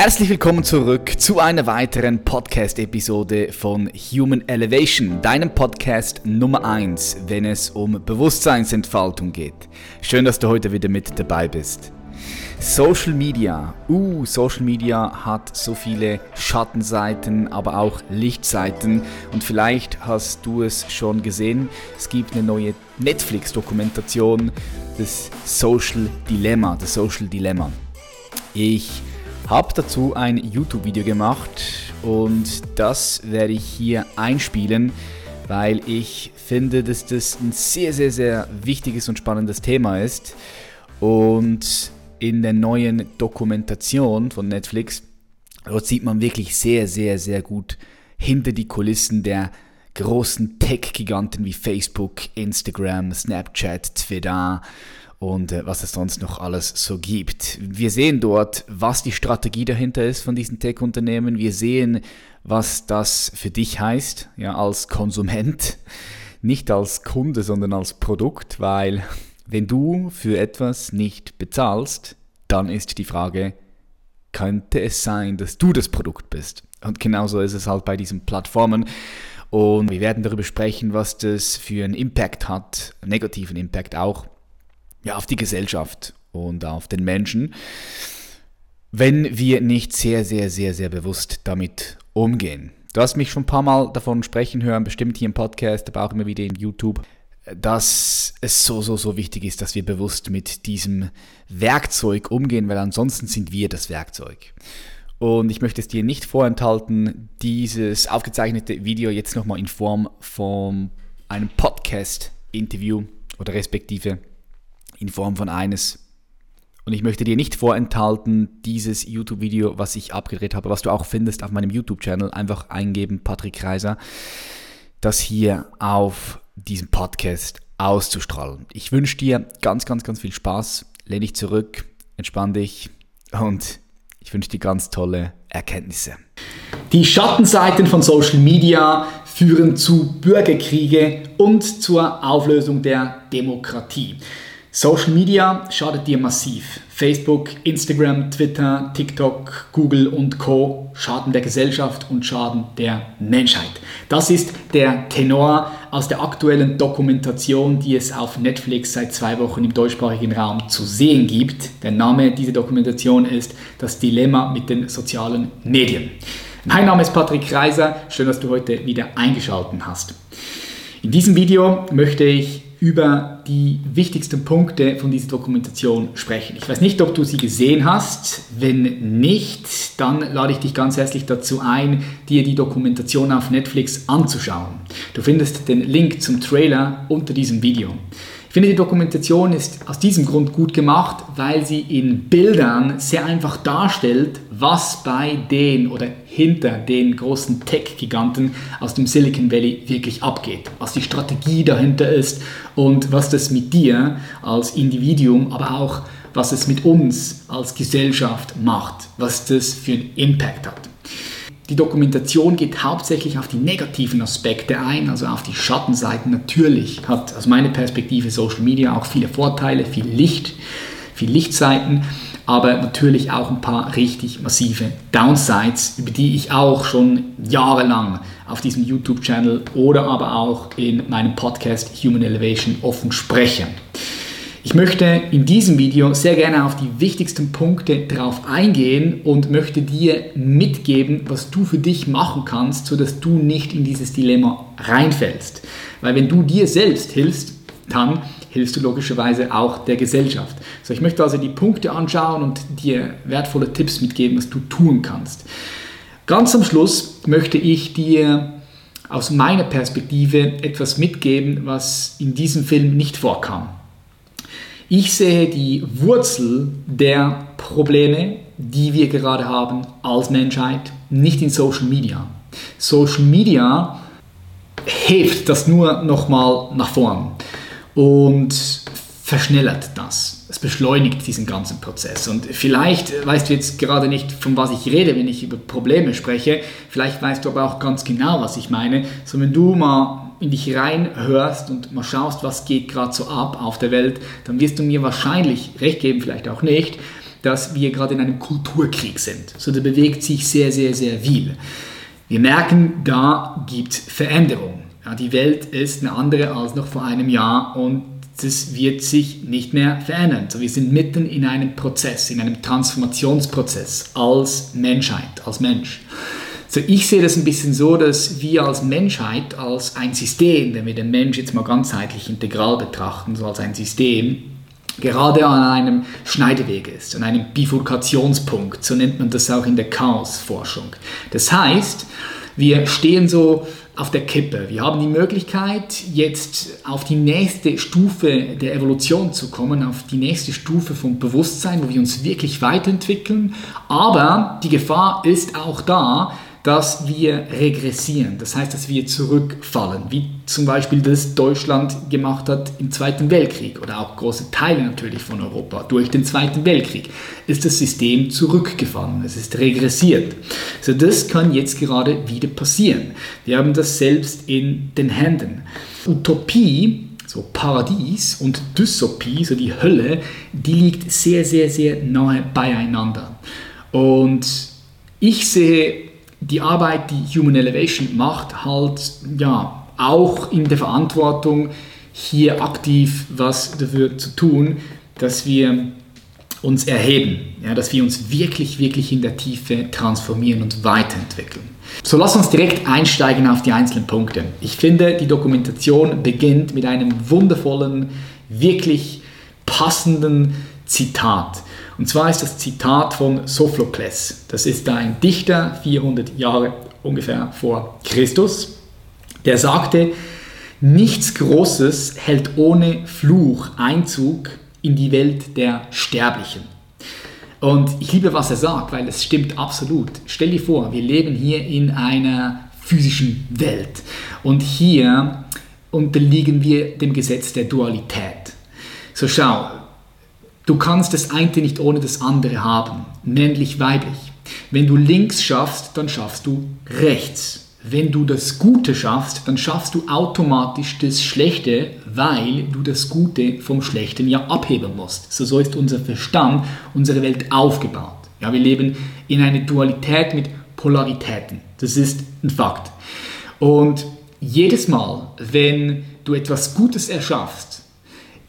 Herzlich willkommen zurück zu einer weiteren Podcast-Episode von Human Elevation, deinem Podcast Nummer 1, wenn es um Bewusstseinsentfaltung geht. Schön, dass du heute wieder mit dabei bist. Social Media. Uh, Social Media hat so viele Schattenseiten, aber auch Lichtseiten. Und vielleicht hast du es schon gesehen. Es gibt eine neue Netflix-Dokumentation, das Social Dilemma, das Social Dilemma. Ich habe dazu ein YouTube-Video gemacht und das werde ich hier einspielen, weil ich finde, dass das ein sehr, sehr, sehr wichtiges und spannendes Thema ist. Und in der neuen Dokumentation von Netflix, dort sieht man wirklich sehr, sehr, sehr gut hinter die Kulissen der großen Tech-Giganten wie Facebook, Instagram, Snapchat, Twitter und äh, was es sonst noch alles so gibt. Wir sehen dort, was die Strategie dahinter ist von diesen Tech-Unternehmen. Wir sehen, was das für dich heißt, ja, als Konsument, nicht als Kunde, sondern als Produkt, weil wenn du für etwas nicht bezahlst, dann ist die Frage, könnte es sein, dass du das Produkt bist? Und genauso ist es halt bei diesen Plattformen. Und wir werden darüber sprechen, was das für einen Impact hat, negativen Impact auch ja, auf die Gesellschaft und auf den Menschen, wenn wir nicht sehr, sehr, sehr, sehr bewusst damit umgehen. Du hast mich schon ein paar Mal davon sprechen hören, bestimmt hier im Podcast, aber auch immer wieder in YouTube, dass es so, so, so wichtig ist, dass wir bewusst mit diesem Werkzeug umgehen, weil ansonsten sind wir das Werkzeug. Und ich möchte es dir nicht vorenthalten, dieses aufgezeichnete Video jetzt nochmal in Form von einem Podcast-Interview oder respektive in Form von eines. Und ich möchte dir nicht vorenthalten, dieses YouTube-Video, was ich abgedreht habe, was du auch findest auf meinem YouTube-Channel, einfach eingeben, Patrick Kreiser, das hier auf diesem Podcast auszustrahlen. Ich wünsche dir ganz, ganz, ganz viel Spaß. Lehn dich zurück, entspann dich und ich wünsche dir ganz tolle Erkenntnisse. Die Schattenseiten von Social Media führen zu Bürgerkriege und zur Auflösung der Demokratie. Social Media schadet dir massiv. Facebook, Instagram, Twitter, TikTok, Google und Co. schaden der Gesellschaft und schaden der Menschheit. Das ist der Tenor aus der aktuellen Dokumentation, die es auf Netflix seit zwei Wochen im deutschsprachigen Raum zu sehen gibt. Der Name dieser Dokumentation ist Das Dilemma mit den sozialen Medien. Mein Name ist Patrick Kreiser. Schön, dass du heute wieder eingeschaltet hast. In diesem Video möchte ich über die wichtigsten Punkte von dieser Dokumentation sprechen. Ich weiß nicht, ob du sie gesehen hast. Wenn nicht, dann lade ich dich ganz herzlich dazu ein, dir die Dokumentation auf Netflix anzuschauen. Du findest den Link zum Trailer unter diesem Video. Ich finde, die Dokumentation ist aus diesem Grund gut gemacht, weil sie in Bildern sehr einfach darstellt, was bei den oder hinter den großen Tech-Giganten aus dem Silicon Valley wirklich abgeht, was die Strategie dahinter ist und was das mit dir als Individuum, aber auch was es mit uns als Gesellschaft macht, was das für einen Impact hat. Die Dokumentation geht hauptsächlich auf die negativen Aspekte ein, also auf die Schattenseiten. Natürlich hat aus meiner Perspektive Social Media auch viele Vorteile, viel Licht, viel Lichtseiten, aber natürlich auch ein paar richtig massive Downsides, über die ich auch schon jahrelang auf diesem YouTube-Channel oder aber auch in meinem Podcast Human Elevation offen spreche. Ich möchte in diesem Video sehr gerne auf die wichtigsten Punkte drauf eingehen und möchte dir mitgeben, was du für dich machen kannst, sodass du nicht in dieses Dilemma reinfällst. Weil wenn du dir selbst hilfst, dann hilfst du logischerweise auch der Gesellschaft. So, ich möchte also die Punkte anschauen und dir wertvolle Tipps mitgeben, was du tun kannst. Ganz am Schluss möchte ich dir aus meiner Perspektive etwas mitgeben, was in diesem Film nicht vorkam. Ich sehe die Wurzel der Probleme, die wir gerade haben als Menschheit, nicht in Social Media. Social Media hebt das nur nochmal nach vorn und verschnellert das. Es beschleunigt diesen ganzen Prozess. Und vielleicht weißt du jetzt gerade nicht, von was ich rede, wenn ich über Probleme spreche. Vielleicht weißt du aber auch ganz genau, was ich meine. So, wenn du mal in dich reinhörst und mal schaust, was geht gerade so ab auf der Welt, dann wirst du mir wahrscheinlich recht geben, vielleicht auch nicht, dass wir gerade in einem Kulturkrieg sind. So, da bewegt sich sehr, sehr, sehr viel. Wir merken, da gibt es Veränderung. Ja, die Welt ist eine andere als noch vor einem Jahr und das wird sich nicht mehr verändern. So, wir sind mitten in einem Prozess, in einem Transformationsprozess als Menschheit, als Mensch. So, ich sehe das ein bisschen so, dass wir als Menschheit, als ein System, wenn wir den Mensch jetzt mal ganzheitlich integral betrachten, so als ein System, gerade an einem Schneideweg ist, an einem Bifurkationspunkt, so nennt man das auch in der Chaosforschung. Das heißt, wir stehen so auf der Kippe. Wir haben die Möglichkeit, jetzt auf die nächste Stufe der Evolution zu kommen, auf die nächste Stufe vom Bewusstsein, wo wir uns wirklich weiterentwickeln. Aber die Gefahr ist auch da, dass wir regressieren. Das heißt, dass wir zurückfallen, wie zum Beispiel das Deutschland gemacht hat im Zweiten Weltkrieg oder auch große Teile natürlich von Europa. Durch den Zweiten Weltkrieg ist das System zurückgefallen, es ist regressiert. So, das kann jetzt gerade wieder passieren. Wir haben das selbst in den Händen. Utopie so Paradies und Dystopie, so die Hölle, die liegt sehr, sehr, sehr nahe beieinander. Und ich sehe die Arbeit, die Human Elevation macht, halt ja auch in der Verantwortung, hier aktiv was dafür zu tun, dass wir uns erheben, ja, dass wir uns wirklich, wirklich in der Tiefe transformieren und weiterentwickeln. So, lass uns direkt einsteigen auf die einzelnen Punkte. Ich finde, die Dokumentation beginnt mit einem wundervollen, wirklich passenden Zitat. Und zwar ist das Zitat von Sophokles. Das ist ein Dichter, 400 Jahre ungefähr vor Christus. Der sagte, nichts Großes hält ohne Fluch Einzug in die Welt der Sterblichen. Und ich liebe, was er sagt, weil es stimmt absolut. Stell dir vor, wir leben hier in einer physischen Welt und hier unterliegen wir dem Gesetz der Dualität. So schau, Du kannst das eine nicht ohne das andere haben, männlich, weiblich. Wenn du links schaffst, dann schaffst du rechts. Wenn du das Gute schaffst, dann schaffst du automatisch das Schlechte, weil du das Gute vom Schlechten ja abheben musst. So, so ist unser Verstand, unsere Welt aufgebaut. Ja, wir leben in einer Dualität mit Polaritäten. Das ist ein Fakt. Und jedes Mal, wenn du etwas Gutes erschaffst,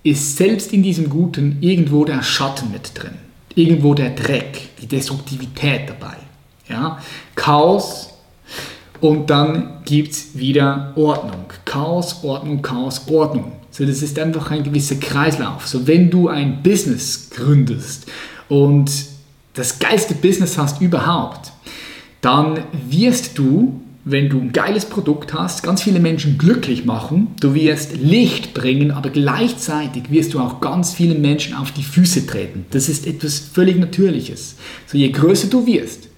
ist selbst in diesem Guten irgendwo der Schatten mit drin. Irgendwo der Dreck, die Destruktivität dabei. Ja? Chaos und dann gibt es wieder Ordnung. Chaos, Ordnung, Chaos, Ordnung. So, das ist einfach ein gewisser Kreislauf. So, wenn du ein Business gründest und das geilste Business hast überhaupt, dann wirst du wenn du ein geiles Produkt hast, ganz viele Menschen glücklich machen, du wirst Licht bringen, aber gleichzeitig wirst du auch ganz vielen Menschen auf die Füße treten. Das ist etwas völlig Natürliches. So je größer du wirst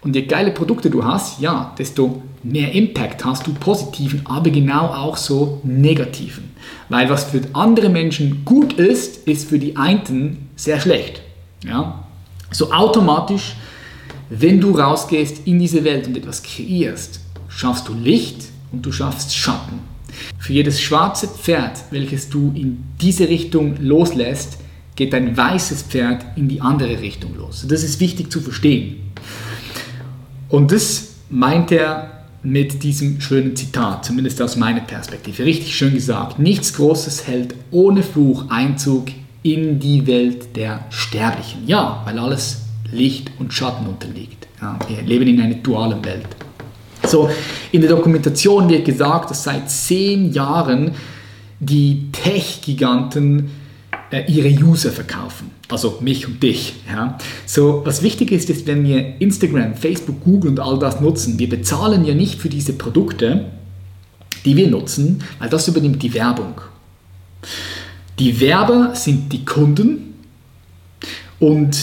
und je geile Produkte du hast, ja, desto mehr Impact hast du positiven, aber genau auch so negativen. Weil was für andere Menschen gut ist, ist für die einen sehr schlecht. Ja? So automatisch wenn du rausgehst in diese Welt und etwas kreierst, schaffst du Licht und du schaffst Schatten. Für jedes schwarze Pferd, welches du in diese Richtung loslässt, geht ein weißes Pferd in die andere Richtung los. Das ist wichtig zu verstehen. Und das meint er mit diesem schönen Zitat, zumindest aus meiner Perspektive. Richtig schön gesagt. Nichts Großes hält ohne Fluch Einzug in die Welt der Sterblichen. Ja, weil alles Licht und Schatten unterliegt. Ja, wir leben in einer dualen Welt. So, in der Dokumentation wird gesagt, dass seit zehn Jahren die Tech-Giganten äh, ihre User verkaufen. Also mich und dich. Ja. So, was wichtig ist, ist, wenn wir Instagram, Facebook, Google und all das nutzen, wir bezahlen ja nicht für diese Produkte, die wir nutzen, weil das übernimmt die Werbung. Die Werber sind die Kunden und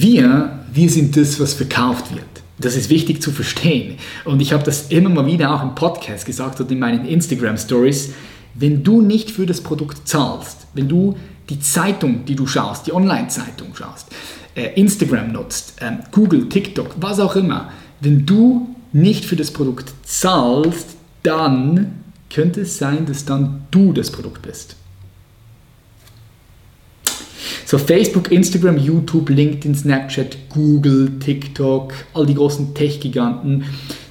wir, wir sind das, was verkauft wird. Das ist wichtig zu verstehen. Und ich habe das immer mal wieder auch im Podcast gesagt und in meinen Instagram Stories. Wenn du nicht für das Produkt zahlst, wenn du die Zeitung, die du schaust, die Online-Zeitung schaust, äh, Instagram nutzt, äh, Google, TikTok, was auch immer, wenn du nicht für das Produkt zahlst, dann könnte es sein, dass dann du das Produkt bist. So Facebook, Instagram, YouTube, LinkedIn, Snapchat, Google, TikTok, all die großen Tech-Giganten,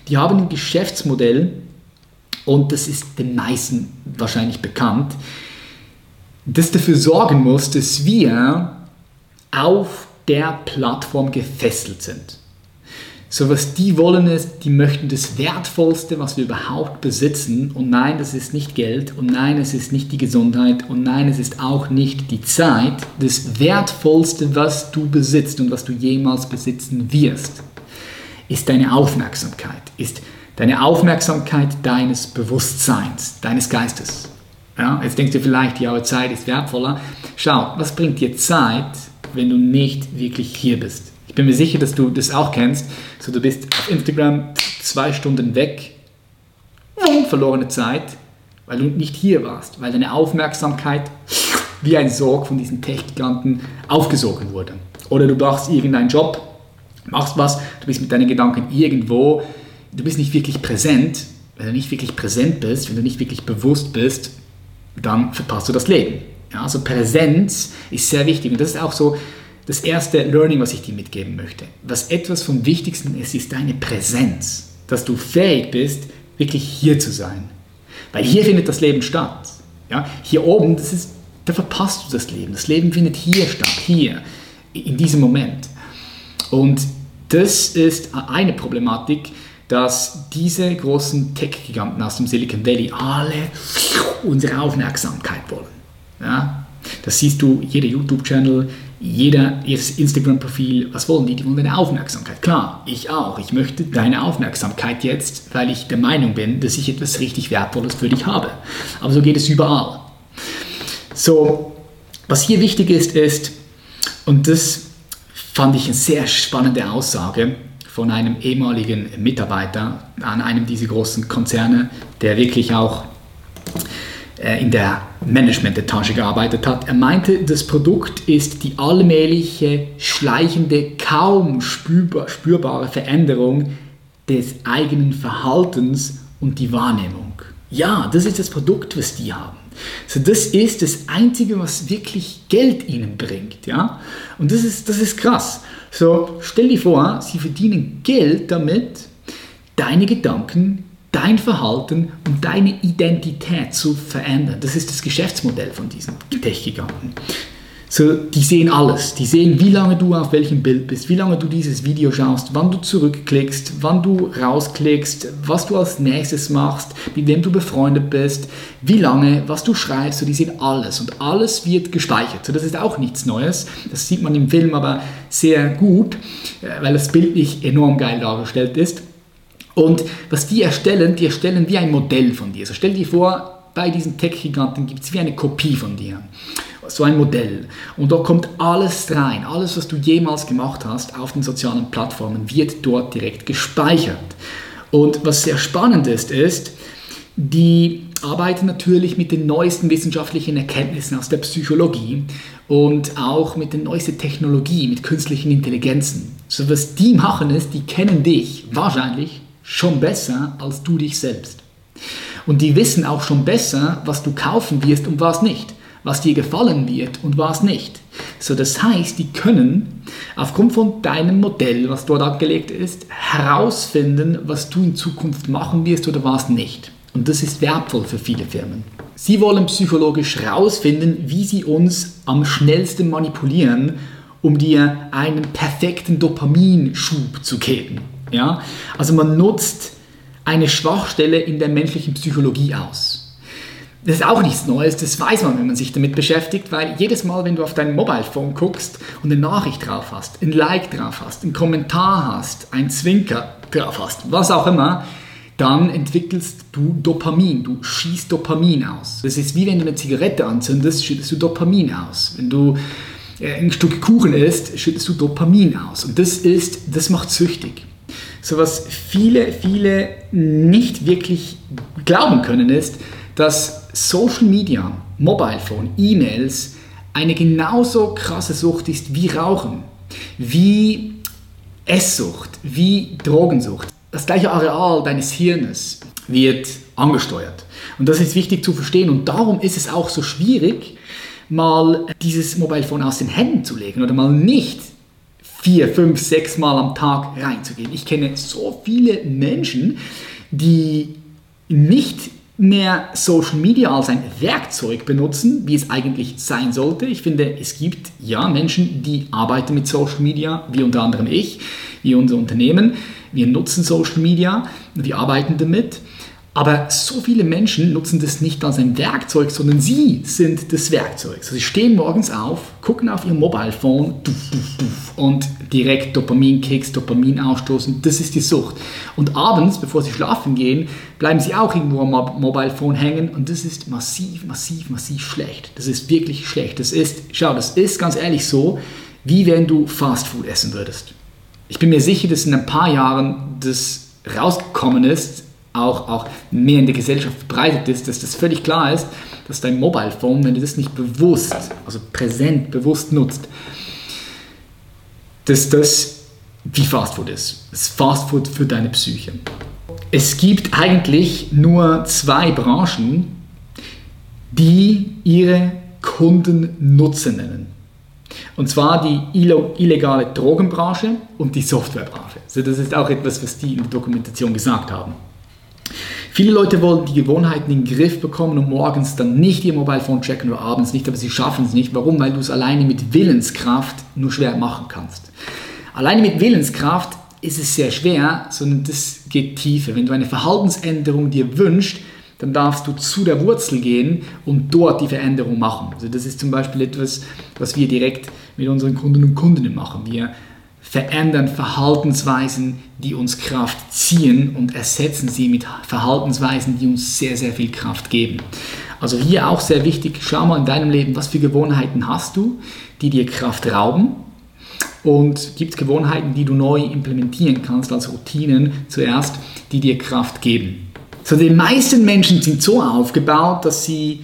die haben ein Geschäftsmodell und das ist den meisten wahrscheinlich bekannt, das dafür sorgen muss, dass wir auf der Plattform gefesselt sind. So was die wollen ist, die möchten das Wertvollste, was wir überhaupt besitzen. Und nein, das ist nicht Geld. Und nein, es ist nicht die Gesundheit. Und nein, es ist auch nicht die Zeit. Das Wertvollste, was du besitzt und was du jemals besitzen wirst, ist deine Aufmerksamkeit. Ist deine Aufmerksamkeit deines Bewusstseins, deines Geistes. Ja, jetzt denkst du vielleicht, ja, Zeit ist wertvoller. Schau, was bringt dir Zeit, wenn du nicht wirklich hier bist? Ich bin mir sicher, dass du das auch kennst. So, du bist auf Instagram zwei Stunden weg, verlorene Zeit, weil du nicht hier warst, weil deine Aufmerksamkeit wie ein Sorg von diesen Tech-Giganten aufgesogen wurde. Oder du brauchst irgendeinen Job, machst was, du bist mit deinen Gedanken irgendwo, du bist nicht wirklich präsent. Wenn du nicht wirklich präsent bist, wenn du nicht wirklich bewusst bist, dann verpasst du das Leben. Ja, also Präsenz ist sehr wichtig und das ist auch so das erste Learning, was ich dir mitgeben möchte. Was etwas vom Wichtigsten ist, ist deine Präsenz. Dass du fähig bist, wirklich hier zu sein. Weil hier findet das Leben statt. Ja? Hier oben, das ist, da verpasst du das Leben. Das Leben findet hier statt, hier, in diesem Moment. Und das ist eine Problematik, dass diese großen Tech-Giganten aus dem Silicon Valley alle unsere Aufmerksamkeit wollen. Ja? Das siehst du, jeder YouTube-Channel, jeder, jedes Instagram-Profil, was wollen die? Die wollen deine Aufmerksamkeit. Klar, ich auch. Ich möchte deine Aufmerksamkeit jetzt, weil ich der Meinung bin, dass ich etwas richtig Wertvolles für dich habe. Aber so geht es überall. So, was hier wichtig ist, ist, und das fand ich eine sehr spannende Aussage von einem ehemaligen Mitarbeiter an einem dieser großen Konzerne, der wirklich auch in der Management-Etage gearbeitet hat. Er meinte, das Produkt ist die allmähliche, schleichende, kaum spürbar, spürbare Veränderung des eigenen Verhaltens und die Wahrnehmung. Ja, das ist das Produkt, was die haben. So, das ist das Einzige, was wirklich Geld ihnen bringt. Ja? Und das ist, das ist krass. So, stell dir vor, sie verdienen Geld damit, deine Gedanken dein Verhalten und deine Identität zu verändern. Das ist das Geschäftsmodell von diesen Tech-Giganten. So, die sehen alles. Die sehen, wie lange du auf welchem Bild bist, wie lange du dieses Video schaust, wann du zurückklickst, wann du rausklickst, was du als nächstes machst, mit wem du befreundet bist, wie lange, was du schreibst. So, die sehen alles und alles wird gespeichert. So, das ist auch nichts Neues. Das sieht man im Film aber sehr gut, äh, weil das Bild nicht enorm geil dargestellt ist. Und was die erstellen, die erstellen wie ein Modell von dir. Also stell dir vor, bei diesen Tech-Giganten gibt es wie eine Kopie von dir. So ein Modell. Und da kommt alles rein. Alles, was du jemals gemacht hast auf den sozialen Plattformen, wird dort direkt gespeichert. Und was sehr spannend ist, ist, die arbeiten natürlich mit den neuesten wissenschaftlichen Erkenntnissen aus der Psychologie und auch mit der neuesten Technologie, mit künstlichen Intelligenzen. So was die machen ist, die kennen dich wahrscheinlich schon besser als du dich selbst. Und die wissen auch schon besser, was du kaufen wirst und was nicht, was dir gefallen wird und was nicht. So, das heißt, die können aufgrund von deinem Modell, was dort abgelegt ist, herausfinden, was du in Zukunft machen wirst oder was nicht. Und das ist wertvoll für viele Firmen. Sie wollen psychologisch herausfinden, wie sie uns am schnellsten manipulieren, um dir einen perfekten Dopaminschub zu geben. Ja? Also man nutzt eine Schwachstelle in der menschlichen Psychologie aus. Das ist auch nichts Neues, das weiß man, wenn man sich damit beschäftigt, weil jedes Mal, wenn du auf dein Mobilephone guckst und eine Nachricht drauf hast, ein Like drauf hast, einen Kommentar hast, ein Zwinker drauf hast, was auch immer, dann entwickelst du Dopamin, du schießt Dopamin aus. Das ist wie wenn du eine Zigarette anzündest, schüttest du Dopamin aus. Wenn du äh, ein Stück Kuchen isst, schüttest du Dopamin aus. Und das ist, das macht süchtig. So was viele, viele nicht wirklich glauben können, ist, dass Social Media, Mobile Phone, E-Mails eine genauso krasse Sucht ist wie Rauchen, wie Esssucht, wie Drogensucht. Das gleiche Areal deines Hirnes wird angesteuert. Und das ist wichtig zu verstehen. Und darum ist es auch so schwierig, mal dieses Mobile Phone aus den Händen zu legen oder mal nicht vier, fünf, sechs Mal am Tag reinzugehen. Ich kenne so viele Menschen, die nicht mehr Social Media als ein Werkzeug benutzen, wie es eigentlich sein sollte. Ich finde, es gibt ja Menschen, die arbeiten mit Social Media, wie unter anderem ich, wie unser Unternehmen. Wir nutzen Social Media, wir arbeiten damit. Aber so viele Menschen nutzen das nicht als ein Werkzeug, sondern sie sind das Werkzeug. Also sie stehen morgens auf, gucken auf ihr Mobile Phone und direkt Dopaminkicks, Dopamin ausstoßen. Das ist die Sucht. Und abends, bevor sie schlafen gehen, bleiben sie auch irgendwo am Mobile Phone hängen und das ist massiv, massiv, massiv schlecht. Das ist wirklich schlecht. Das ist, schau, das ist ganz ehrlich so, wie wenn du Fast Food essen würdest. Ich bin mir sicher, dass in ein paar Jahren das rausgekommen ist, auch, auch mehr in der Gesellschaft verbreitet ist, dass das völlig klar ist, dass dein Mobile Phone, wenn du das nicht bewusst, also präsent, bewusst nutzt, dass das wie Fastfood ist. Das ist Fastfood für deine Psyche. Es gibt eigentlich nur zwei Branchen, die ihre Kunden Nutzen nennen. Und zwar die illegale Drogenbranche und die Softwarebranche. Also das ist auch etwas, was die in der Dokumentation gesagt haben. Viele Leute wollen die Gewohnheiten in den Griff bekommen und morgens dann nicht ihr Mobilephone checken oder abends nicht, aber sie schaffen es nicht. Warum? Weil du es alleine mit Willenskraft nur schwer machen kannst. Alleine mit Willenskraft ist es sehr schwer, sondern das geht tiefer. Wenn du eine Verhaltensänderung dir wünschst, dann darfst du zu der Wurzel gehen und dort die Veränderung machen. Also das ist zum Beispiel etwas, was wir direkt mit unseren Kunden und Kundinnen machen. Wir verändern Verhaltensweisen, die uns Kraft ziehen und ersetzen sie mit Verhaltensweisen, die uns sehr, sehr viel Kraft geben. Also hier auch sehr wichtig, schau mal in deinem Leben, was für Gewohnheiten hast du, die dir Kraft rauben und gibt es Gewohnheiten, die du neu implementieren kannst als Routinen zuerst, die dir Kraft geben. So, die meisten Menschen sind so aufgebaut, dass sie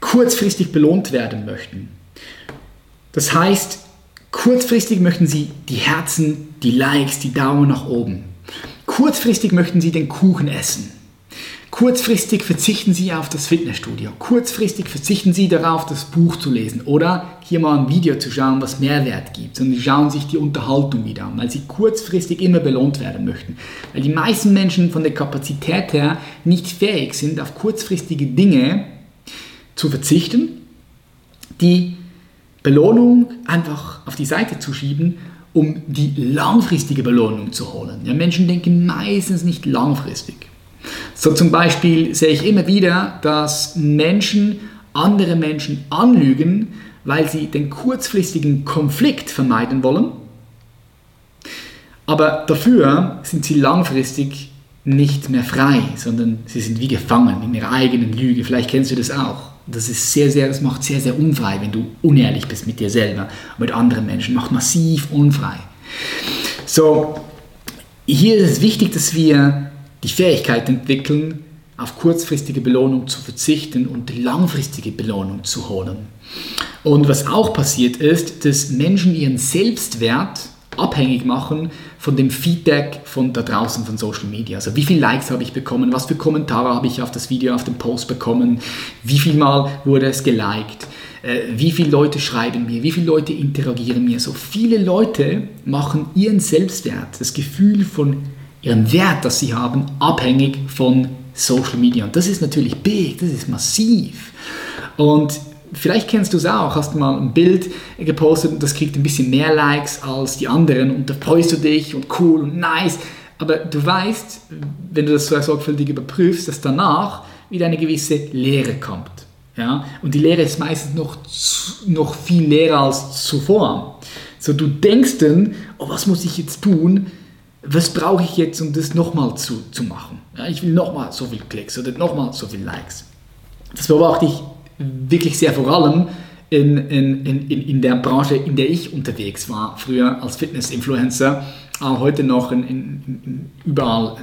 kurzfristig belohnt werden möchten. Das heißt, Kurzfristig möchten Sie die Herzen, die Likes, die Daumen nach oben. Kurzfristig möchten Sie den Kuchen essen. Kurzfristig verzichten Sie auf das Fitnessstudio. Kurzfristig verzichten Sie darauf, das Buch zu lesen oder hier mal ein Video zu schauen, was Mehrwert gibt. Sondern Sie schauen sich die Unterhaltung wieder an, weil Sie kurzfristig immer belohnt werden möchten. Weil die meisten Menschen von der Kapazität her nicht fähig sind, auf kurzfristige Dinge zu verzichten, die Belohnung einfach auf die Seite zu schieben, um die langfristige Belohnung zu holen. Ja, Menschen denken meistens nicht langfristig. So zum Beispiel sehe ich immer wieder, dass Menschen andere Menschen anlügen, weil sie den kurzfristigen Konflikt vermeiden wollen, aber dafür sind sie langfristig nicht mehr frei, sondern sie sind wie gefangen in ihrer eigenen Lüge. Vielleicht kennst du das auch. Das ist sehr, sehr, das macht sehr, sehr unfrei, wenn du unehrlich bist mit dir selber, mit anderen Menschen, macht massiv unfrei. So, hier ist es wichtig, dass wir die Fähigkeit entwickeln, auf kurzfristige Belohnung zu verzichten und die langfristige Belohnung zu holen. Und was auch passiert ist, dass Menschen ihren Selbstwert abhängig machen von dem Feedback von da draußen von Social Media. Also wie viele Likes habe ich bekommen, was für Kommentare habe ich auf das Video, auf den Post bekommen, wie viel Mal wurde es geliked, äh, wie viele Leute schreiben mir, wie viele Leute interagieren mir. So viele Leute machen ihren Selbstwert, das Gefühl von ihrem Wert, das sie haben, abhängig von Social Media. Und das ist natürlich big, das ist massiv. Und vielleicht kennst du es auch, hast mal ein Bild gepostet und das kriegt ein bisschen mehr Likes als die anderen und da freust du dich und cool und nice. Aber du weißt, wenn du das so sorgfältig überprüfst, dass danach wieder eine gewisse Leere kommt. Ja? Und die Leere ist meistens noch, noch viel leerer als zuvor. So, du denkst dann, oh, was muss ich jetzt tun? Was brauche ich jetzt, um das nochmal zu, zu machen? Ja, ich will nochmal so viel Klicks oder nochmal so viel Likes. Das beobachte ich wirklich sehr vor allem in, in, in, in der Branche, in der ich unterwegs war, früher als Fitness-Influencer, auch heute noch in, in, überall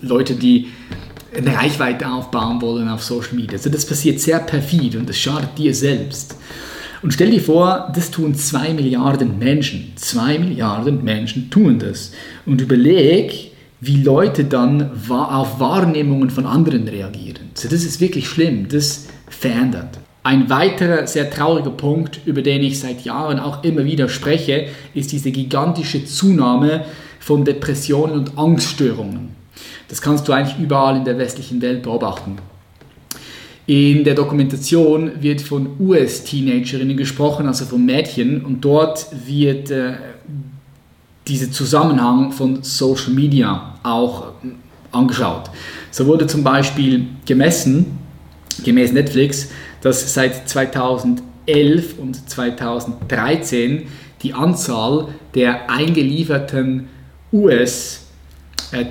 Leute, die eine Reichweite aufbauen wollen auf Social Media. Also das passiert sehr perfid und das schadet dir selbst. Und stell dir vor, das tun zwei Milliarden Menschen. Zwei Milliarden Menschen tun das. Und überleg, wie Leute dann auf Wahrnehmungen von anderen reagieren. Also das ist wirklich schlimm. Das verändert. Ein weiterer sehr trauriger Punkt, über den ich seit Jahren auch immer wieder spreche, ist diese gigantische Zunahme von Depressionen und Angststörungen. Das kannst du eigentlich überall in der westlichen Welt beobachten. In der Dokumentation wird von US-Teenagerinnen gesprochen, also von Mädchen, und dort wird äh, dieser Zusammenhang von Social Media auch äh, angeschaut. So wurde zum Beispiel gemessen, gemäß Netflix, dass seit 2011 und 2013 die Anzahl der eingelieferten US- äh,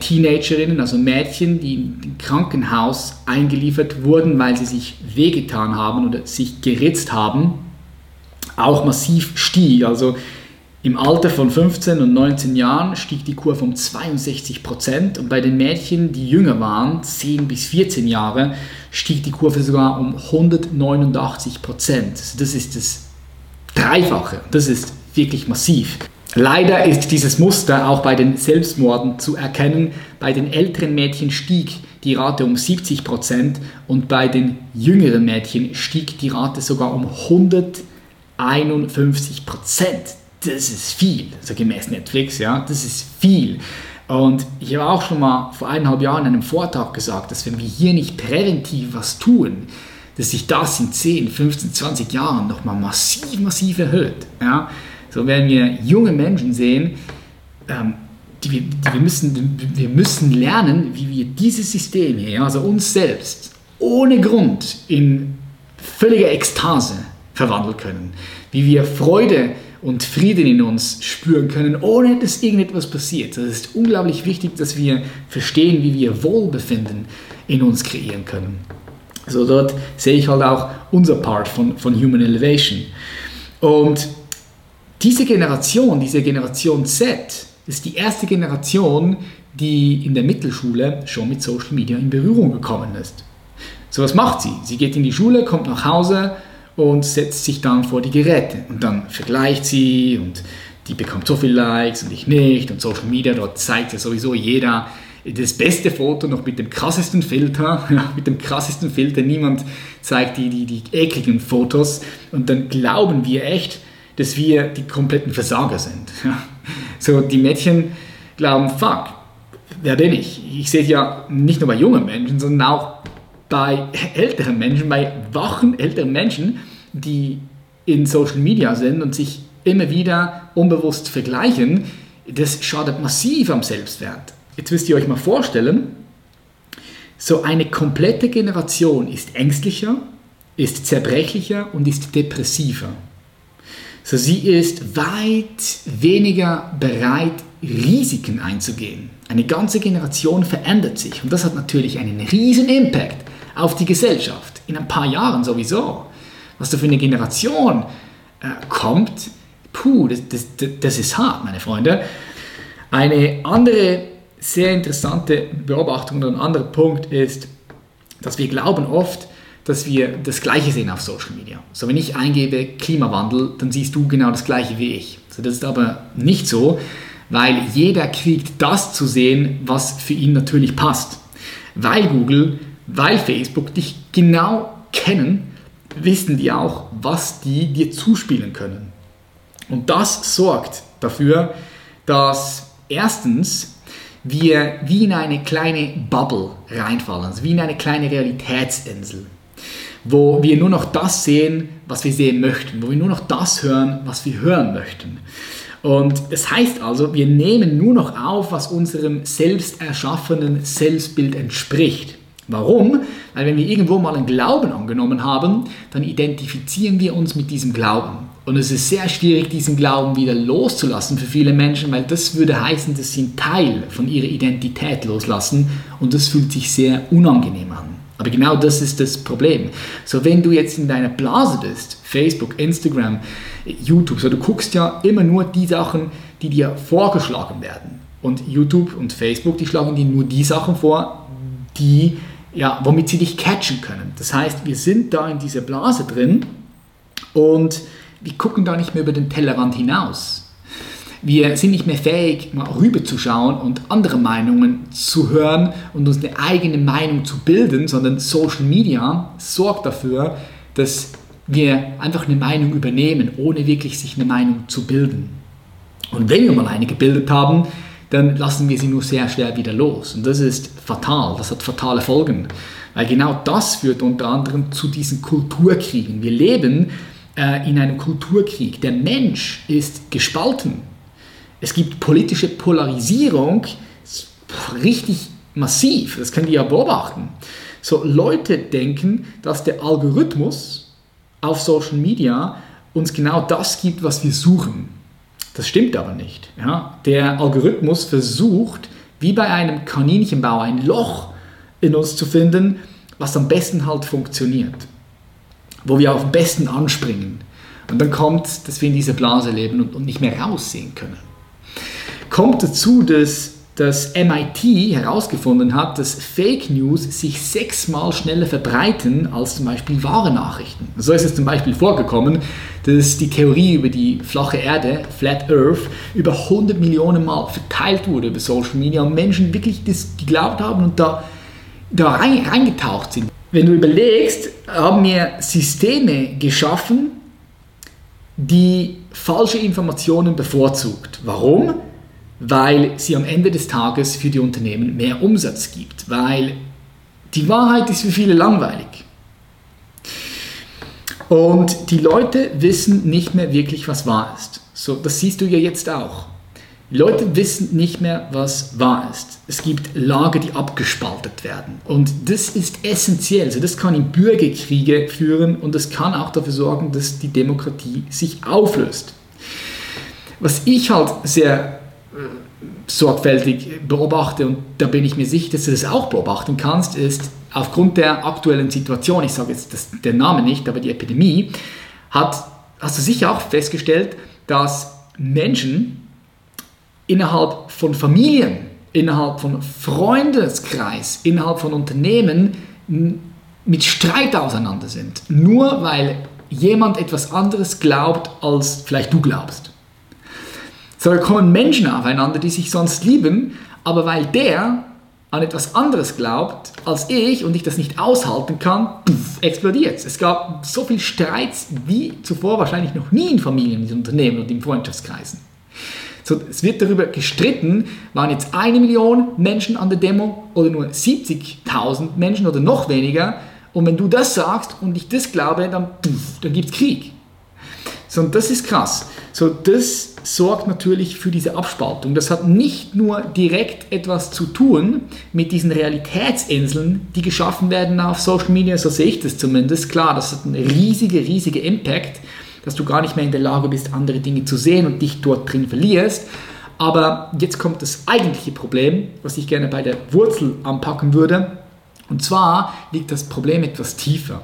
also Mädchen, die im Krankenhaus eingeliefert wurden, weil sie sich wehgetan haben oder sich geritzt haben, auch massiv stieg. Also im Alter von 15 und 19 Jahren stieg die Kurve um 62 Prozent und bei den Mädchen, die jünger waren, 10 bis 14 Jahre, stieg die Kurve sogar um 189 Prozent. Also das ist das Dreifache. Das ist wirklich massiv. Leider ist dieses Muster auch bei den Selbstmorden zu erkennen. Bei den älteren Mädchen stieg die Rate um 70 Prozent und bei den jüngeren Mädchen stieg die Rate sogar um 151 Prozent. Das ist viel, also gemäß Netflix, ja, das ist viel. Und ich habe auch schon mal vor eineinhalb Jahren in einem Vortrag gesagt, dass wenn wir hier nicht präventiv was tun, dass sich das in 10, 15, 20 Jahren nochmal massiv, massiv erhöht. Ja. So werden wir junge Menschen sehen, ähm, die, die, wir, müssen, wir müssen lernen, wie wir dieses System hier, also uns selbst, ohne Grund in völlige Ekstase verwandeln können. Wie wir Freude und Frieden in uns spüren können, ohne dass irgendetwas passiert. Es ist unglaublich wichtig, dass wir verstehen, wie wir Wohlbefinden in uns kreieren können. Also dort sehe ich halt auch unser Part von, von Human Elevation. Und diese Generation, diese Generation Z, ist die erste Generation, die in der Mittelschule schon mit Social Media in Berührung gekommen ist. So was macht sie? Sie geht in die Schule, kommt nach Hause und setzt sich dann vor die Geräte und dann vergleicht sie und die bekommt so viele Likes und ich nicht und Social Media, dort zeigt ja sowieso jeder das beste Foto noch mit dem krassesten Filter, ja, mit dem krassesten Filter, niemand zeigt die, die, die ekligen Fotos und dann glauben wir echt, dass wir die kompletten Versager sind. Ja. So, die Mädchen glauben, fuck, wer bin ich? Ich sehe ja nicht nur bei jungen Menschen, sondern auch bei älteren Menschen, bei wachen älteren Menschen, die in Social Media sind und sich immer wieder unbewusst vergleichen, das schadet massiv am Selbstwert. Jetzt müsst ihr euch mal vorstellen, so eine komplette Generation ist ängstlicher, ist zerbrechlicher und ist depressiver. So, sie ist weit weniger bereit, Risiken einzugehen. Eine ganze Generation verändert sich und das hat natürlich einen riesen Impact auf die Gesellschaft. In ein paar Jahren sowieso. Was da für eine Generation äh, kommt, puh, das, das, das ist hart, meine Freunde. Eine andere sehr interessante Beobachtung oder ein anderer Punkt ist, dass wir glauben oft, dass wir das Gleiche sehen auf Social Media. So, wenn ich eingebe Klimawandel, dann siehst du genau das Gleiche wie ich. So, das ist aber nicht so, weil jeder kriegt das zu sehen, was für ihn natürlich passt. Weil Google, weil Facebook dich genau kennen, wissen die auch, was die dir zuspielen können. Und das sorgt dafür, dass erstens wir wie in eine kleine Bubble reinfallen, also wie in eine kleine Realitätsinsel wo wir nur noch das sehen, was wir sehen möchten, wo wir nur noch das hören, was wir hören möchten. Und das heißt also, wir nehmen nur noch auf, was unserem selbst erschaffenen Selbstbild entspricht. Warum? Weil wenn wir irgendwo mal einen Glauben angenommen haben, dann identifizieren wir uns mit diesem Glauben. Und es ist sehr schwierig, diesen Glauben wieder loszulassen für viele Menschen, weil das würde heißen, dass sie einen Teil von ihrer Identität loslassen und das fühlt sich sehr unangenehm an. Aber genau das ist das Problem. So, wenn du jetzt in deiner Blase bist, Facebook, Instagram, YouTube, so du guckst ja immer nur die Sachen, die dir vorgeschlagen werden. Und YouTube und Facebook, die schlagen dir nur die Sachen vor, die, ja, womit sie dich catchen können. Das heißt, wir sind da in dieser Blase drin und wir gucken da nicht mehr über den Tellerrand hinaus. Wir sind nicht mehr fähig, mal rüberzuschauen und andere Meinungen zu hören und uns eine eigene Meinung zu bilden, sondern Social Media sorgt dafür, dass wir einfach eine Meinung übernehmen, ohne wirklich sich eine Meinung zu bilden. Und wenn wir mal eine gebildet haben, dann lassen wir sie nur sehr schwer wieder los. Und das ist fatal, das hat fatale Folgen. Weil genau das führt unter anderem zu diesen Kulturkriegen. Wir leben äh, in einem Kulturkrieg. Der Mensch ist gespalten. Es gibt politische Polarisierung, richtig massiv, das können wir ja beobachten. So, Leute denken, dass der Algorithmus auf Social Media uns genau das gibt, was wir suchen. Das stimmt aber nicht. Ja? Der Algorithmus versucht, wie bei einem Kaninchenbau, ein Loch in uns zu finden, was am besten halt funktioniert. Wo wir am besten anspringen. Und dann kommt, dass wir in dieser Blase leben und, und nicht mehr raussehen können. Kommt dazu, dass das MIT herausgefunden hat, dass Fake News sich sechsmal schneller verbreiten als zum Beispiel wahre Nachrichten. So ist es zum Beispiel vorgekommen, dass die Theorie über die flache Erde, Flat Earth, über 100 Millionen Mal verteilt wurde über Social Media und Menschen wirklich das geglaubt haben und da, da reingetaucht sind. Wenn du überlegst, haben wir Systeme geschaffen, die falsche Informationen bevorzugt. Warum? Weil sie am Ende des Tages für die Unternehmen mehr Umsatz gibt, weil die Wahrheit ist für viele langweilig. Und die Leute wissen nicht mehr wirklich, was wahr ist. So, das siehst du ja jetzt auch. Die Leute wissen nicht mehr, was wahr ist. Es gibt Lager, die abgespaltet werden. Und das ist essentiell. Also das kann in Bürgerkriege führen und das kann auch dafür sorgen, dass die Demokratie sich auflöst. Was ich halt sehr sorgfältig beobachte und da bin ich mir sicher, dass du das auch beobachten kannst, ist aufgrund der aktuellen Situation, ich sage jetzt das, den Namen nicht, aber die Epidemie, hat, hast du sicher auch festgestellt, dass Menschen innerhalb von Familien, innerhalb von Freundeskreis, innerhalb von Unternehmen mit Streit auseinander sind. Nur weil jemand etwas anderes glaubt, als vielleicht du glaubst. So kommen Menschen aufeinander, die sich sonst lieben, aber weil der an etwas anderes glaubt als ich und ich das nicht aushalten kann, explodiert es. Es gab so viel Streits wie zuvor wahrscheinlich noch nie in Familien, in Unternehmen und in Freundschaftskreisen. So, es wird darüber gestritten, waren jetzt eine Million Menschen an der Demo oder nur 70.000 Menschen oder noch weniger. Und wenn du das sagst und ich das glaube, dann, dann gibt es Krieg. So, und das ist krass. So, das sorgt natürlich für diese Abspaltung. Das hat nicht nur direkt etwas zu tun mit diesen Realitätsinseln, die geschaffen werden auf Social Media, so sehe ich das zumindest. Klar, das hat einen riesigen, riesigen Impact, dass du gar nicht mehr in der Lage bist, andere Dinge zu sehen und dich dort drin verlierst. Aber jetzt kommt das eigentliche Problem, was ich gerne bei der Wurzel anpacken würde. Und zwar liegt das Problem etwas tiefer.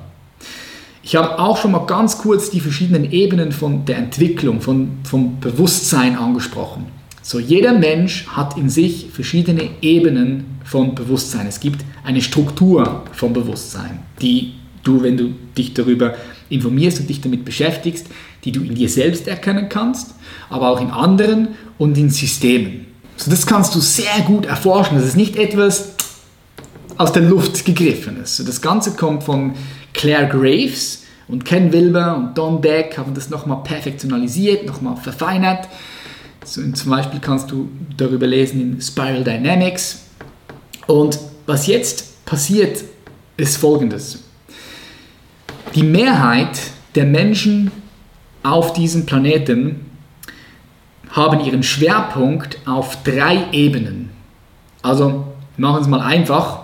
Ich habe auch schon mal ganz kurz die verschiedenen Ebenen von der Entwicklung, von, vom Bewusstsein angesprochen. So, jeder Mensch hat in sich verschiedene Ebenen von Bewusstsein. Es gibt eine Struktur von Bewusstsein, die du, wenn du dich darüber informierst und dich damit beschäftigst, die du in dir selbst erkennen kannst, aber auch in anderen und in Systemen. So, das kannst du sehr gut erforschen. Das ist nicht etwas aus der Luft gegriffenes. So, das Ganze kommt von Claire Graves und Ken Wilber und Don Beck haben das nochmal perfektionalisiert, nochmal verfeinert. So, zum Beispiel kannst du darüber lesen in Spiral Dynamics. Und was jetzt passiert, ist folgendes. Die Mehrheit der Menschen auf diesem Planeten haben ihren Schwerpunkt auf drei Ebenen. Also machen wir es mal einfach.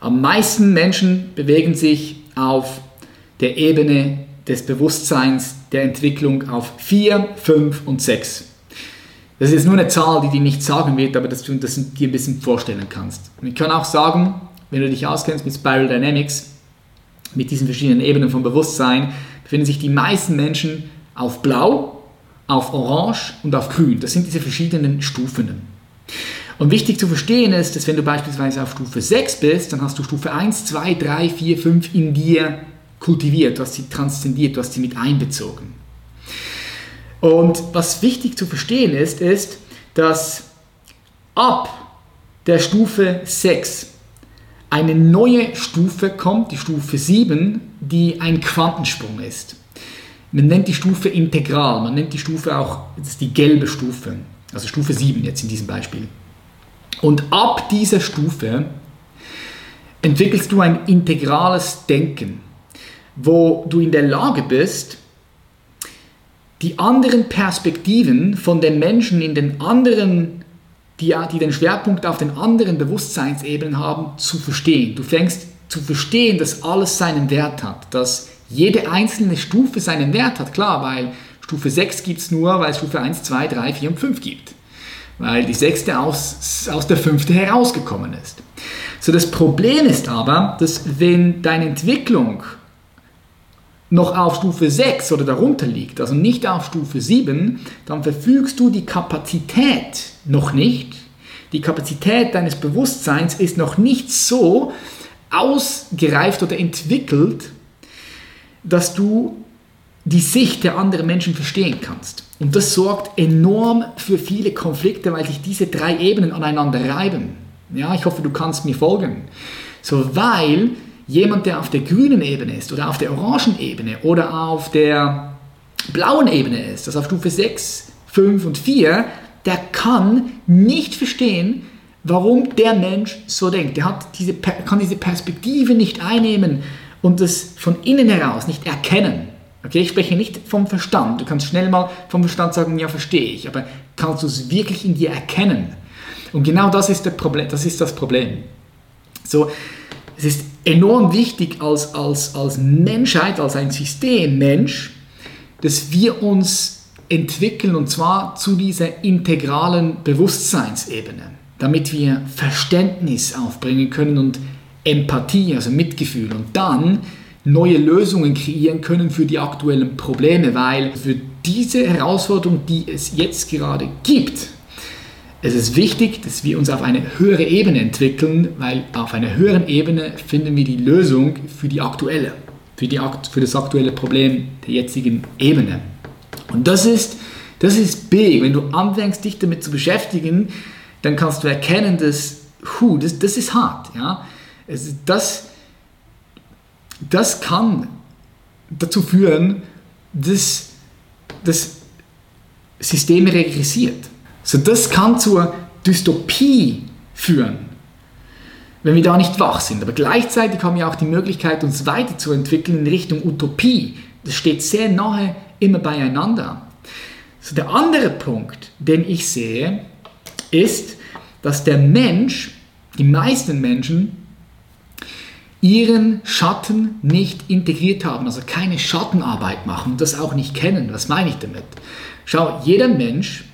Am meisten Menschen bewegen sich auf der Ebene des Bewusstseins der Entwicklung auf 4, 5 und 6. Das ist nur eine Zahl, die dir nicht sagen wird, aber dass du das dir ein bisschen vorstellen kannst. Und ich kann auch sagen, wenn du dich auskennst mit Spiral Dynamics, mit diesen verschiedenen Ebenen von Bewusstsein, befinden sich die meisten Menschen auf Blau, auf Orange und auf Grün. Das sind diese verschiedenen Stufen. Und wichtig zu verstehen ist, dass wenn du beispielsweise auf Stufe 6 bist, dann hast du Stufe 1, 2, 3, 4, 5 in dir kultiviert, du hast sie transzendiert, du hast sie mit einbezogen. Und was wichtig zu verstehen ist, ist, dass ab der Stufe 6 eine neue Stufe kommt, die Stufe 7, die ein Quantensprung ist. Man nennt die Stufe integral, man nennt die Stufe auch, das ist die gelbe Stufe, also Stufe 7 jetzt in diesem Beispiel. Und ab dieser Stufe entwickelst du ein integrales Denken, wo du in der Lage bist, die anderen Perspektiven von den Menschen in den anderen, die, die den Schwerpunkt auf den anderen Bewusstseinsebenen haben, zu verstehen. Du fängst zu verstehen, dass alles seinen Wert hat, dass jede einzelne Stufe seinen Wert hat, klar, weil Stufe 6 gibt es nur, weil es Stufe 1, 2, 3, 4 und 5 gibt. Weil die sechste aus, aus der fünfte herausgekommen ist. So, das Problem ist aber, dass wenn deine Entwicklung noch auf Stufe 6 oder darunter liegt, also nicht auf Stufe 7, dann verfügst du die Kapazität noch nicht. Die Kapazität deines Bewusstseins ist noch nicht so ausgereift oder entwickelt, dass du die Sicht der anderen Menschen verstehen kannst. Und das sorgt enorm für viele Konflikte, weil sich diese drei Ebenen aneinander reiben. Ja, ich hoffe, du kannst mir folgen. So, weil jemand, der auf der grünen Ebene ist oder auf der orangen Ebene oder auf der blauen Ebene ist, also auf Stufe 6, 5 und 4, der kann nicht verstehen, warum der Mensch so denkt. Der hat diese, kann diese Perspektive nicht einnehmen und das von innen heraus nicht erkennen. Okay, ich spreche nicht vom Verstand. Du kannst schnell mal vom Verstand sagen, ja, verstehe ich, aber kannst du es wirklich in dir erkennen? Und genau das ist, der Problem, das, ist das Problem. So, es ist enorm wichtig als, als, als Menschheit, als ein System Mensch, dass wir uns entwickeln und zwar zu dieser integralen Bewusstseinsebene, damit wir Verständnis aufbringen können und Empathie, also Mitgefühl und dann neue Lösungen kreieren können für die aktuellen Probleme, weil für diese Herausforderung, die es jetzt gerade gibt, es ist wichtig, dass wir uns auf eine höhere Ebene entwickeln, weil auf einer höheren Ebene finden wir die Lösung für die aktuelle, für, die, für das aktuelle Problem der jetzigen Ebene. Und das ist, das ist big. Wenn du anfängst, dich damit zu beschäftigen, dann kannst du erkennen, dass, hu, das, das ist hart. Ja? Es, das, das kann dazu führen, dass das System regressiert. So, das kann zur Dystopie führen, wenn wir da nicht wach sind. Aber gleichzeitig haben wir auch die Möglichkeit, uns weiterzuentwickeln in Richtung Utopie. Das steht sehr nahe immer beieinander. So, der andere Punkt, den ich sehe, ist, dass der Mensch, die meisten Menschen, ihren Schatten nicht integriert haben, also keine Schattenarbeit machen und das auch nicht kennen. Was meine ich damit? Schau, jeder Mensch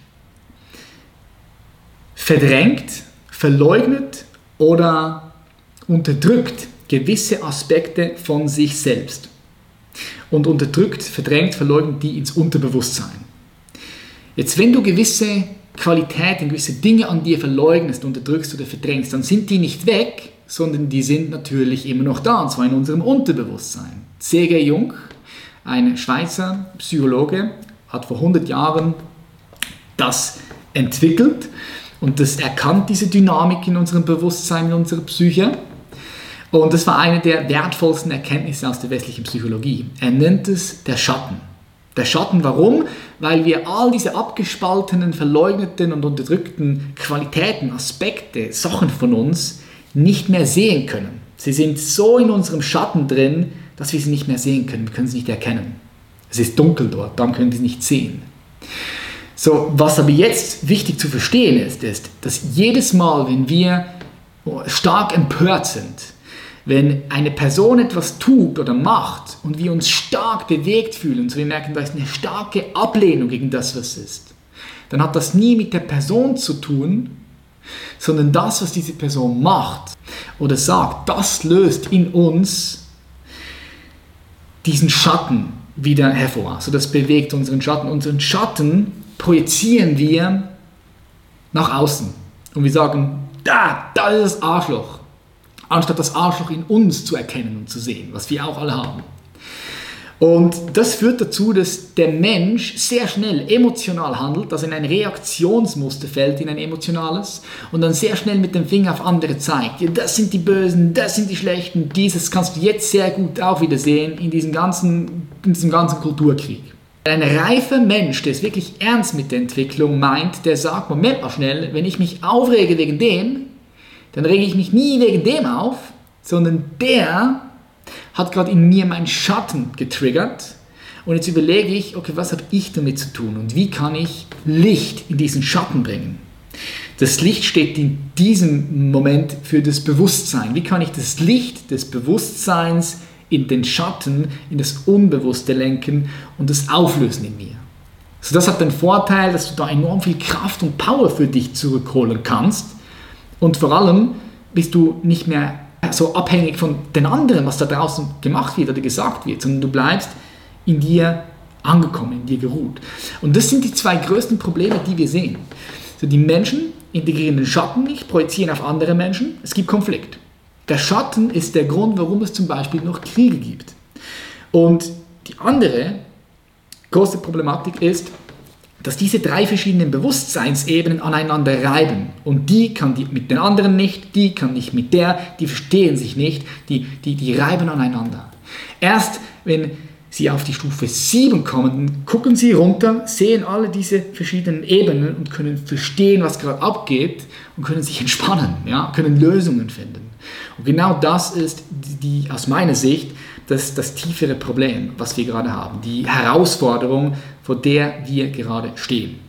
verdrängt, verleugnet oder unterdrückt gewisse Aspekte von sich selbst. Und unterdrückt, verdrängt, verleugnet die ins Unterbewusstsein. Jetzt, wenn du gewisse Qualitäten, gewisse Dinge an dir verleugnest, unterdrückst oder verdrängst, dann sind die nicht weg, sondern die sind natürlich immer noch da, und zwar in unserem Unterbewusstsein. C.G. Jung, ein Schweizer Psychologe, hat vor 100 Jahren das entwickelt und das erkannt diese Dynamik in unserem Bewusstsein, in unserer Psyche. Und das war eine der wertvollsten Erkenntnisse aus der westlichen Psychologie. Er nennt es der Schatten. Der Schatten, warum? Weil wir all diese abgespaltenen, verleugneten und unterdrückten Qualitäten, Aspekte, Sachen von uns nicht mehr sehen können. Sie sind so in unserem Schatten drin, dass wir sie nicht mehr sehen können. Wir können sie nicht erkennen. Es ist dunkel dort, dann können wir sie nicht sehen. So, was aber jetzt wichtig zu verstehen ist, ist, dass jedes Mal, wenn wir stark empört sind, wenn eine Person etwas tut oder macht und wir uns stark bewegt fühlen, so wir merken, da ist eine starke Ablehnung gegen das, was ist, dann hat das nie mit der Person zu tun, sondern das, was diese Person macht oder sagt, das löst in uns diesen Schatten wieder hervor. Also das bewegt unseren Schatten. Unseren Schatten projizieren wir nach außen und wir sagen, da, da ist das Arschloch, anstatt das Arschloch in uns zu erkennen und zu sehen, was wir auch alle haben. Und das führt dazu, dass der Mensch sehr schnell emotional handelt, also in ein Reaktionsmuster fällt, in ein emotionales, und dann sehr schnell mit dem Finger auf andere zeigt. Ja, das sind die Bösen, das sind die Schlechten, dieses kannst du jetzt sehr gut auch wieder sehen in diesem ganzen, in diesem ganzen Kulturkrieg. Ein reifer Mensch, der es wirklich ernst mit der Entwicklung meint, der sagt, Moment mal schnell, wenn ich mich aufrege wegen dem, dann rege ich mich nie wegen dem auf, sondern der hat gerade in mir meinen Schatten getriggert. Und jetzt überlege ich, okay, was habe ich damit zu tun und wie kann ich Licht in diesen Schatten bringen? Das Licht steht in diesem Moment für das Bewusstsein. Wie kann ich das Licht des Bewusstseins in den Schatten, in das Unbewusste lenken und das auflösen in mir? So, das hat den Vorteil, dass du da enorm viel Kraft und Power für dich zurückholen kannst. Und vor allem bist du nicht mehr so abhängig von den anderen, was da draußen gemacht wird oder gesagt wird, sondern du bleibst in dir angekommen, in dir geruht. Und das sind die zwei größten Probleme, die wir sehen. So, die Menschen integrieren den Schatten nicht, projizieren auf andere Menschen, es gibt Konflikt. Der Schatten ist der Grund, warum es zum Beispiel noch Kriege gibt. Und die andere große Problematik ist, dass diese drei verschiedenen Bewusstseinsebenen aneinander reiben. Und die kann die mit den anderen nicht, die kann nicht mit der, die verstehen sich nicht, die, die, die reiben aneinander. Erst wenn sie auf die Stufe 7 kommen, gucken sie runter, sehen alle diese verschiedenen Ebenen und können verstehen, was gerade abgeht und können sich entspannen, ja, können Lösungen finden. Und genau das ist die, die aus meiner Sicht das, das tiefere Problem, was wir gerade haben, die Herausforderung, vor der wir gerade stehen.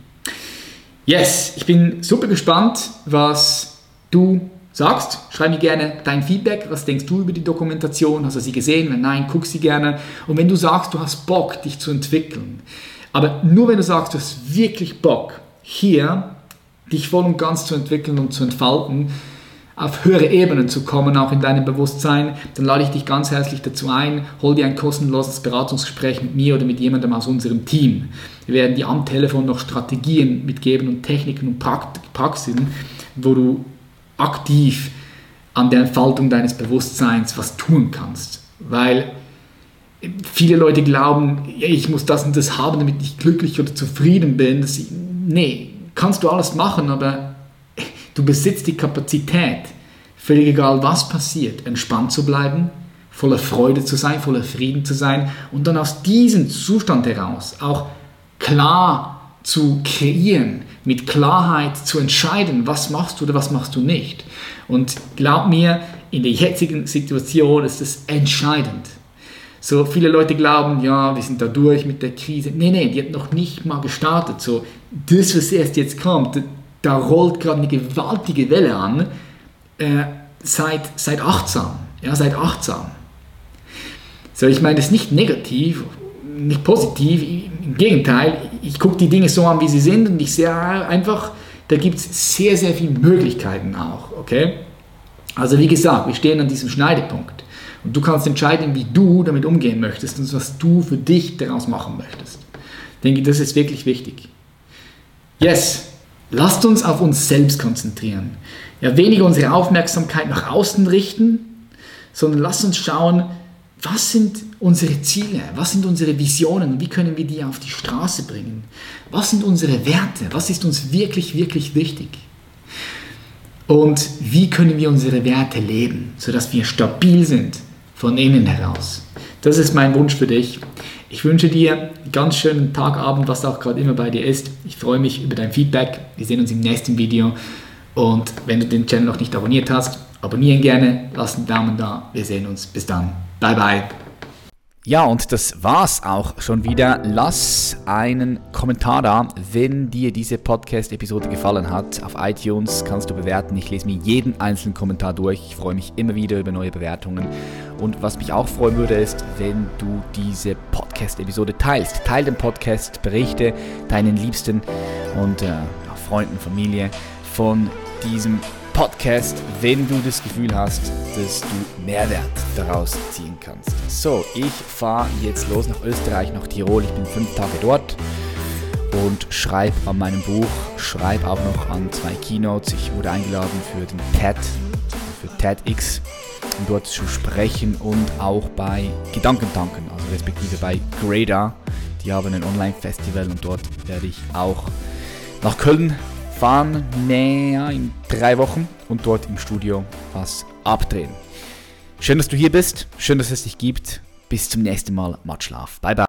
Yes, ich bin super gespannt, was du sagst. Schreib mir gerne dein Feedback. Was denkst du über die Dokumentation? Hast du sie gesehen? Wenn nein, guck sie gerne. Und wenn du sagst, du hast Bock, dich zu entwickeln, aber nur wenn du sagst, du hast wirklich Bock, hier dich voll und ganz zu entwickeln und zu entfalten, auf höhere Ebenen zu kommen, auch in deinem Bewusstsein, dann lade ich dich ganz herzlich dazu ein, hol dir ein kostenloses Beratungsgespräch mit mir oder mit jemandem aus unserem Team. Wir werden dir am Telefon noch Strategien mitgeben und Techniken und Praxisen, wo du aktiv an der Entfaltung deines Bewusstseins was tun kannst. Weil viele Leute glauben, ich muss das und das haben, damit ich glücklich oder zufrieden bin. Das, nee, kannst du alles machen, aber Du besitzt die Kapazität, völlig egal was passiert, entspannt zu bleiben, voller Freude zu sein, voller Frieden zu sein und dann aus diesem Zustand heraus auch klar zu kreieren, mit Klarheit zu entscheiden, was machst du oder was machst du nicht. Und glaub mir, in der jetzigen Situation ist es entscheidend. So viele Leute glauben, ja, wir sind da durch mit der Krise. Nee, nee, die hat noch nicht mal gestartet. So, das, was erst jetzt kommt, da rollt gerade eine gewaltige Welle an. Äh, seid, seid achtsam. Ja, seid achtsam. So, ich meine das nicht negativ, nicht positiv, im Gegenteil, ich gucke die Dinge so an, wie sie sind und ich sehe einfach, da gibt es sehr, sehr viele Möglichkeiten auch, okay? Also wie gesagt, wir stehen an diesem Schneidepunkt und du kannst entscheiden, wie du damit umgehen möchtest und was du für dich daraus machen möchtest. Ich denke, das ist wirklich wichtig. Yes, Lasst uns auf uns selbst konzentrieren. Ja, weniger unsere Aufmerksamkeit nach außen richten, sondern lasst uns schauen, was sind unsere Ziele, was sind unsere Visionen, wie können wir die auf die Straße bringen, was sind unsere Werte, was ist uns wirklich, wirklich wichtig und wie können wir unsere Werte leben, sodass wir stabil sind von innen heraus. Das ist mein Wunsch für dich. Ich wünsche dir einen ganz schönen Tag, Abend, was auch gerade immer bei dir ist. Ich freue mich über dein Feedback. Wir sehen uns im nächsten Video. Und wenn du den Channel noch nicht abonniert hast, abonnieren gerne, lass einen Daumen da. Wir sehen uns. Bis dann. Bye, bye. Ja, und das war's auch schon wieder. Lass einen Kommentar da, wenn dir diese Podcast-Episode gefallen hat. Auf iTunes kannst du bewerten. Ich lese mir jeden einzelnen Kommentar durch. Ich freue mich immer wieder über neue Bewertungen. Und was mich auch freuen würde, ist, wenn du diese Podcast-Episode teilst. Teil den Podcast, berichte deinen Liebsten und äh, Freunden, Familie von diesem Podcast, wenn du das Gefühl hast, dass du Mehrwert daraus ziehen kannst. So, ich fahre jetzt los nach Österreich, nach Tirol. Ich bin fünf Tage dort und schreibe an meinem Buch, schreibe auch noch an zwei Keynotes. Ich wurde eingeladen für den TED, für TEDx, um dort zu sprechen und auch bei Gedankentanken, also respektive bei Grada. Die haben ein Online-Festival und dort werde ich auch nach Köln fahren, näher in drei Wochen und dort im Studio was abdrehen. Schön, dass du hier bist, schön, dass es dich gibt. Bis zum nächsten Mal, Matschlaf. Bye bye.